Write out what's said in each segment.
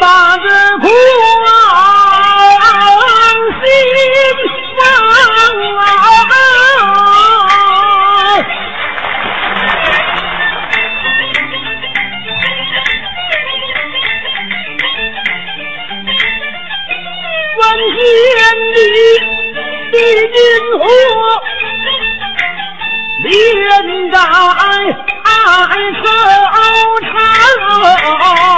把这苦心放啊！万千里的银河，连带惆怅。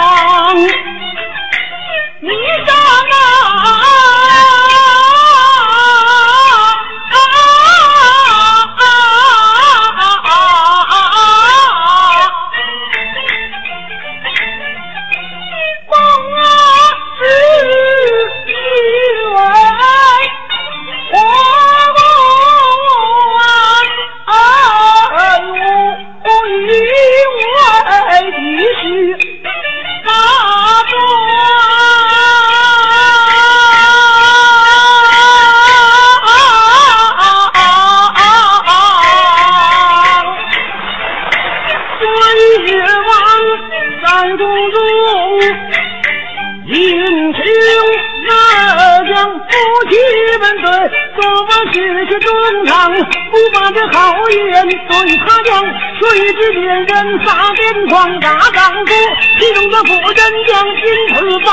追望在宫中，英雄那将夫妻们对，多么是个忠肠，不把这好言对他讲，谁知别人撒边框大丈夫，其中的夫人将因此拔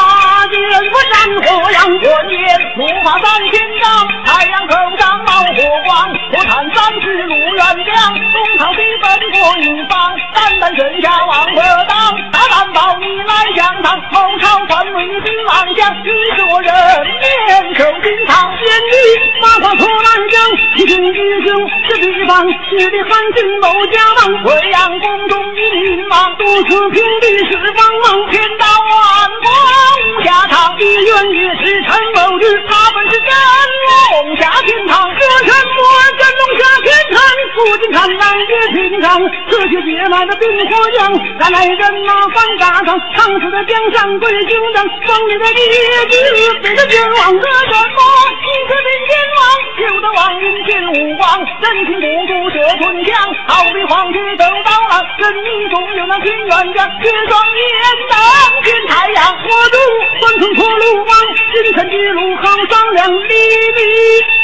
剑我战火阳滚烟，怒发三千丈，太阳头上冒火光，火炭三尺路远江，东朝的奔过一方，单单身下王和当，大胆报你来相当，谋朝篡位的郎将，你是我人面受心肠，见你马跨出来将，一群英雄这地方，你的汉军某家王，贵阳宫中一民忙，独此平地是方梦，天道万国无下场，一元也是陈某日，他本是真龙下天堂，这什么真龙下天堂？不仅看来也平常，这些血脉的冰火将，赶来人马翻大场，长死的江山归军长，风里的烈子背着君王的什么？一个真天王，有的王云见无光，人情不足射春江，好比黄雀走刀郎，人迷中有那天元将，血双眼当见太阳，火烛换成破路王，今晨一路好商量，离离。